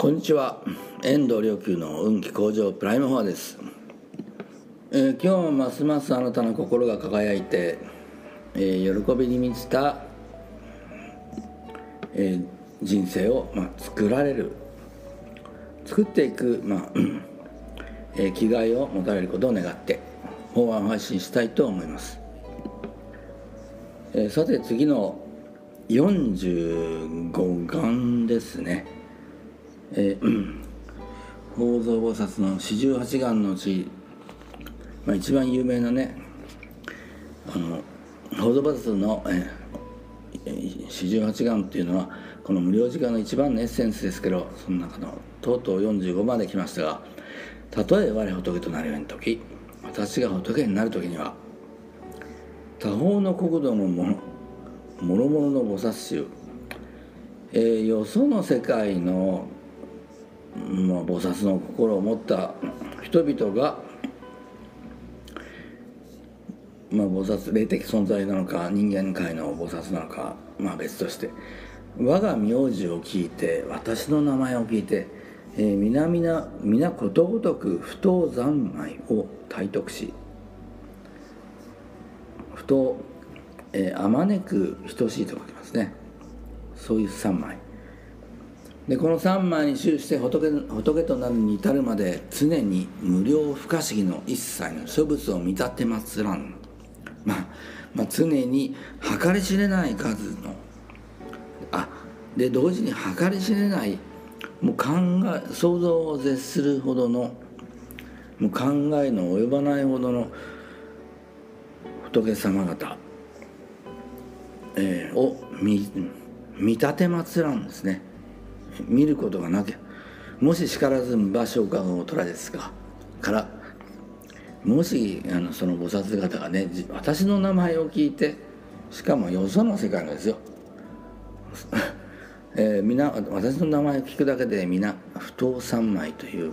こんにちは。遠藤良久の運気向上プライムフォアです、えー、今日もますますあなたの心が輝いて、えー、喜びに満ちた、えー、人生を、まあ、作られる作っていく、まあえ気概を持たれることを願って法案を配信したいと思います、えさて次の45巻ですね。えー、宝蔵菩薩の四十八願のうち、まあ、一番有名なねあの宝蔵菩薩の、えー、四十八願っていうのはこの無料時間の一番のエッセンスですけどその中のとうとう45まで来ましたが「たとえ我仏となるように時私が仏になる時には他方の国土のものもろもろの菩薩衆、えー、よその世界のまあ、菩薩の心を持った人々が、まあ、菩薩霊的存在なのか人間界の菩薩なのか、まあ、別として我が名字を聞いて私の名前を聞いて、えー、皆皆ことごとく不当三昧を体得し不当あまねく等しいと書きますね。そういう三昧。でこの3枚に終して仏仏となるに至るまで常に無料不可思議の一切の諸物を見立てまつらん、まあ、まあ常に計り知れない数のあで同時に計り知れないもう考え想像を絶するほどのもう考えの及ばないほどの仏様方、えー、を見見立てまつらんですね。見ることがなきゃもし叱らず場所かを取らですがからもしあのその菩薩方がね私の名前を聞いてしかもよその世界のですよ、えー、皆私の名前を聞くだけで皆不当三昧という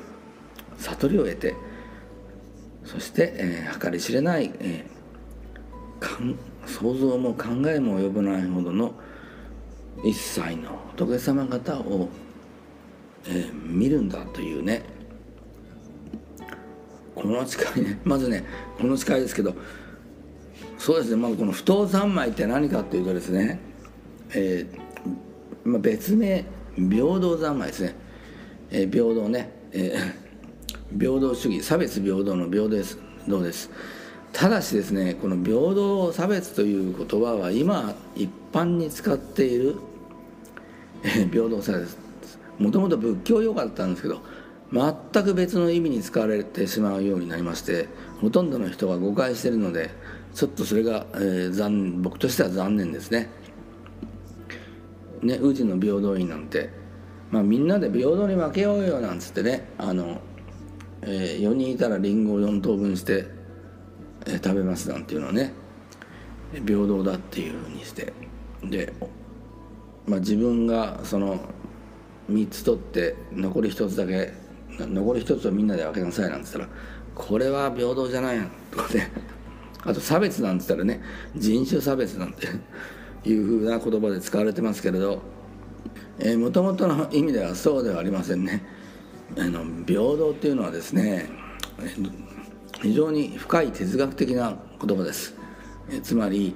悟りを得てそして、えー、計り知れない、えー、想像も考えも及ばないほどの一切の仏様方を、えー、見るんだというね。この誓いね まずねこの誓いですけどそうですねまずこの不当三昧って何かっていうとですね、えーまあ、別名平等三昧ですね、えー、平等ね、えー、平等主義差別平等の平等ですどうです。ただしですねこの平等差別という言葉は今一般に使っている平等差別もともと仏教用語だったんですけど全く別の意味に使われてしまうようになりましてほとんどの人が誤解しているのでちょっとそれが、えー、残僕としては残念ですね。ね宇治の平等院なんて、まあ、みんなで平等に分けようよなんつってねあの、えー、4人いたらりんごを4等分してえ食べますなんていうのはね平等だっていうふうにしてで、まあ、自分がその3つ取って残り1つだけ残り1つをみんなで分けなさいなんて言ったらこれは平等じゃないやとかね。あと差別なんて言ったらね人種差別なんていうふうな言葉で使われてますけれどもともとの意味ではそうではありませんね。あの平等っていうのはですね非常に深い哲学的な言葉です。えつまり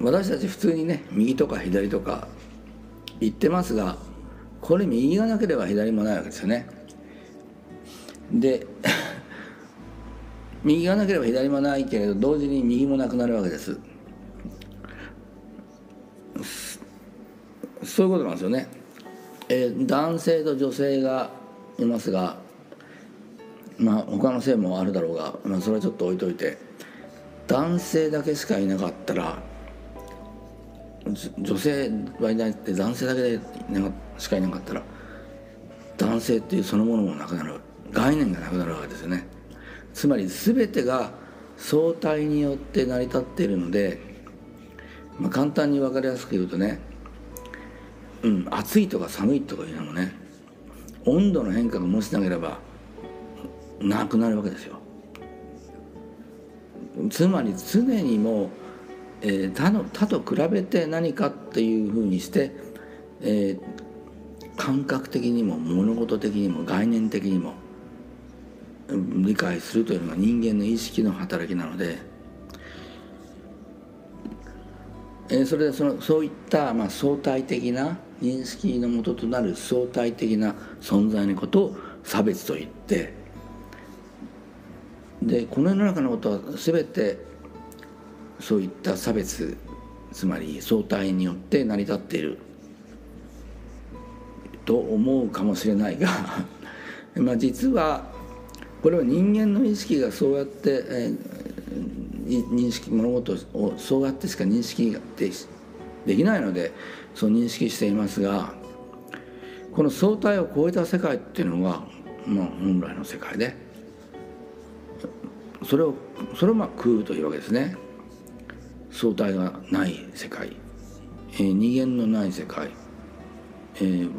私たち普通にね右とか左とか言ってますがこれ右がなければ左もないわけですよね。で 右がなければ左もないけれど同時に右もなくなるわけです。そういうことなんですよね、えー、男性と女性がいますがまあ他の性もあるだろうが、まあ、それはちょっと置いといて男性だけしかいなかったら女性はいないって男性だけでしかいなかったら男性っていうそのものもなくなる。概念がなくなるわけですよね。つまり全てが相対によって成り立っているので、まあ、簡単に分かりやすく言うとね、うん、暑いとか寒いとかいうのもね温度の変化がもしなければなくなるわけですよ。つまり常にもう、えー、他の他と比べて何かっていうふうにして、え感覚的にも物事的にも概念的にも理解するというのが人間の意識の働きなので、えそれでそのそういったまあ相対的な認識のもととなる相対的な存在のことを差別と言ってでこの世の中のことは全てそういった差別つまり相対によって成り立っていると思うかもしれないが まあ実はこれは人間の意識がそうやって、えー、認識物事をそうやってしか認識でできないのでそう認識していますがこの相対を超えた世界っていうのが、まあ、本来の世界でそれをそれをまあ空というわけですね。相対がない世界、えー、二元のない世界、えー、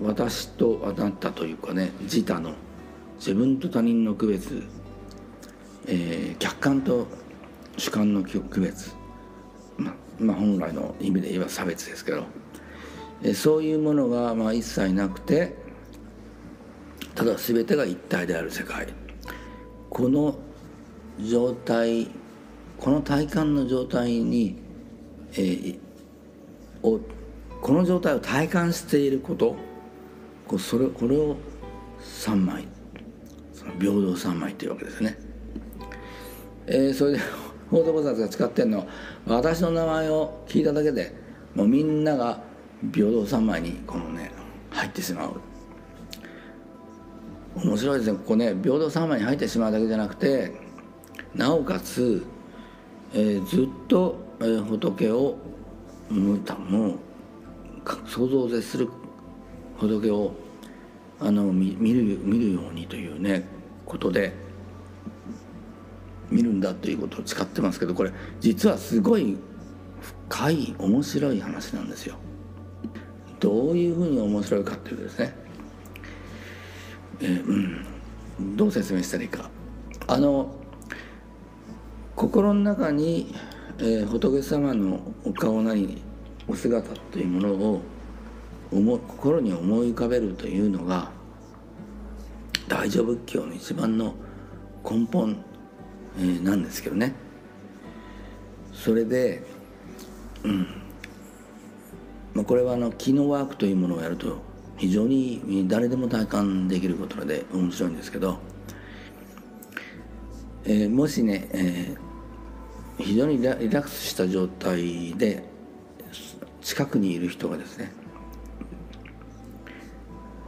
私とあなたというかね自他の自分と他人の区別、えー、客観と主観の区別、ままあ、本来の意味で言えば差別ですけど、えー、そういうものがまあ一切なくてただ全てが一体である世界この状態この体感の状態に、えー、をこの状態を体感していることそれこれを三枚その平等三昧というわけですね、えー、それで 法蔵菩薩が使ってるのは私の名前を聞いただけでもうみんなが平等三昧にこのね入ってしまう。面白いですね。ここね平等三昧に入ってしまうだけじゃなくてなおかつ、えー、ずっと、えー、仏をもう想像を絶する仏をあの見る見るようにというねことで見るんだということを使ってますけどこれ実はすごい深い面白い話なんですよ。どういうふうに面白いかっていうとですね、えー、うん、どう説明したらいいか。あの心の中に、えー、仏様のお顔なりお姿というものを思心に思い浮かべるというのが大乗仏教の一番の根本、えー、なんですけどね。それでうん。まあ、これはあの機能ワークというものをやると非常に誰でも体感できることで面白いんですけど、えー、もしね、えー、非常にリラックスした状態で近くにいる人がですね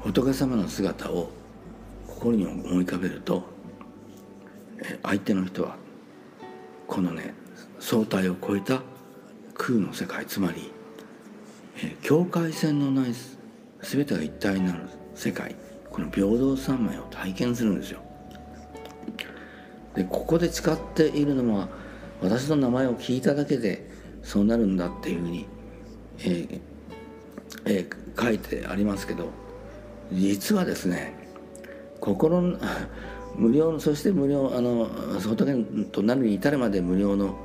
仏様の姿を心に思い浮かべると相手の人はこのね相対を超えた空の世界つまり境界線のない全てが一体になる世界この平等三昧を体験するんですよ。でここで誓っているのは私の名前を聞いただけでそうなるんだっていうふうに、えーえー、書いてありますけど実はですね心の 無料そして無料あの仏となるに至るまで無料の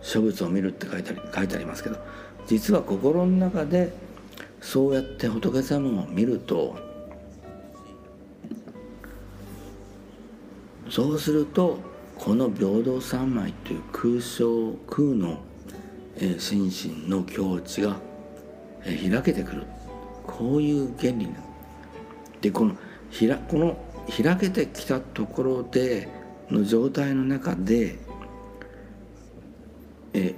諸物を見るって書いて書いてありますけど実は心の中でそうやって仏様を見るとそうするとこの平等三昧という空想空の、えー、心身の境地が、えー、開けてくる。こういう原理でこのひらこの開けてきたところでの状態の中でえ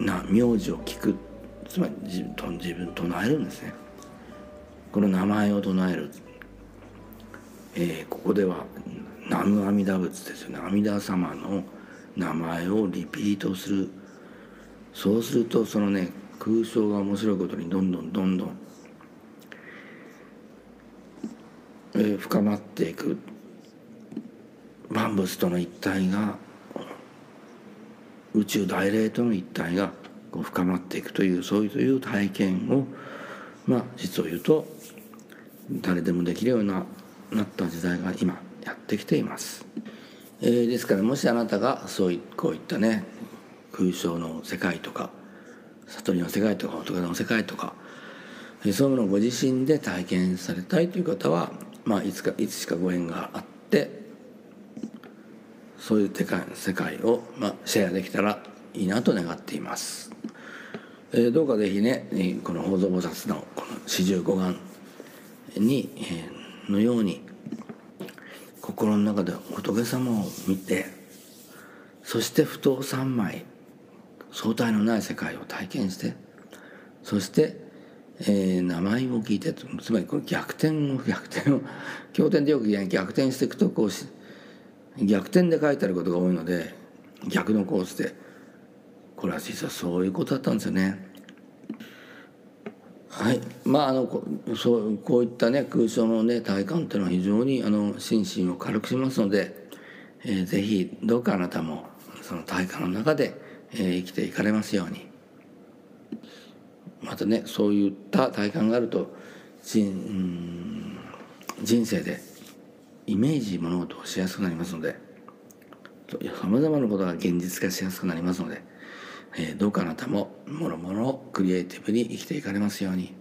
な名字を聞く。つまり自分と自分唱えるんですね。この名前を唱える、えー、ここでは南無阿弥陀仏ですよね。阿弥陀様の名前をリピートする。そうするとそのね空想が面白いことにどんどんどんどんえ深まっていく。万物との一体が宇宙大霊との一体がこう深まっていくというそういう体験をまあ実を言うと誰でもできるようななった時代が今。ってきています。えー、ですからもしあなたがそういこういったね空想の世界とか悟りの世界とか仏の世界とかそういうものをご自身で体験されたいという方は、まあ、いつかいつしかご縁があってそういう世界世界を、まあ、シェアできたらいいなと願っています。えー、どうかぜひねこの法蔵菩薩のこの四十五願に、えー、のように心の中で仏様を見てそして不動三昧相対のない世界を体験してそして、えー、名前を聞いてつまりこれ逆転を逆転を経典でよく言う逆転していくとこうし逆転で書いてあることが多いので逆のコースでこれは実はそういうことだったんですよね。はい。まああのこそうこういったね空想のね体感っていうのは非常にあの心身を軽くしますので、えー、ぜひどうかあなたもその体感の中で、えー、生きていかれますように。またねそういった体感があると人人生でイメージ物事をしやすくなりますのでさまざまなことが現実化しやすくなりますので、え、どうかあなたももろもろクリエイティブに生きていかれますように。